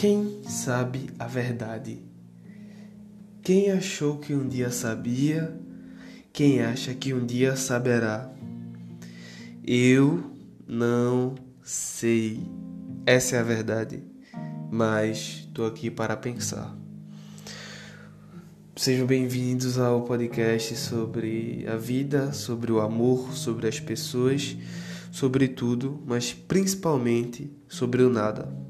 Quem sabe a verdade? Quem achou que um dia sabia? Quem acha que um dia saberá? Eu não sei. Essa é a verdade. Mas estou aqui para pensar. Sejam bem-vindos ao podcast sobre a vida, sobre o amor, sobre as pessoas, sobre tudo, mas principalmente sobre o nada.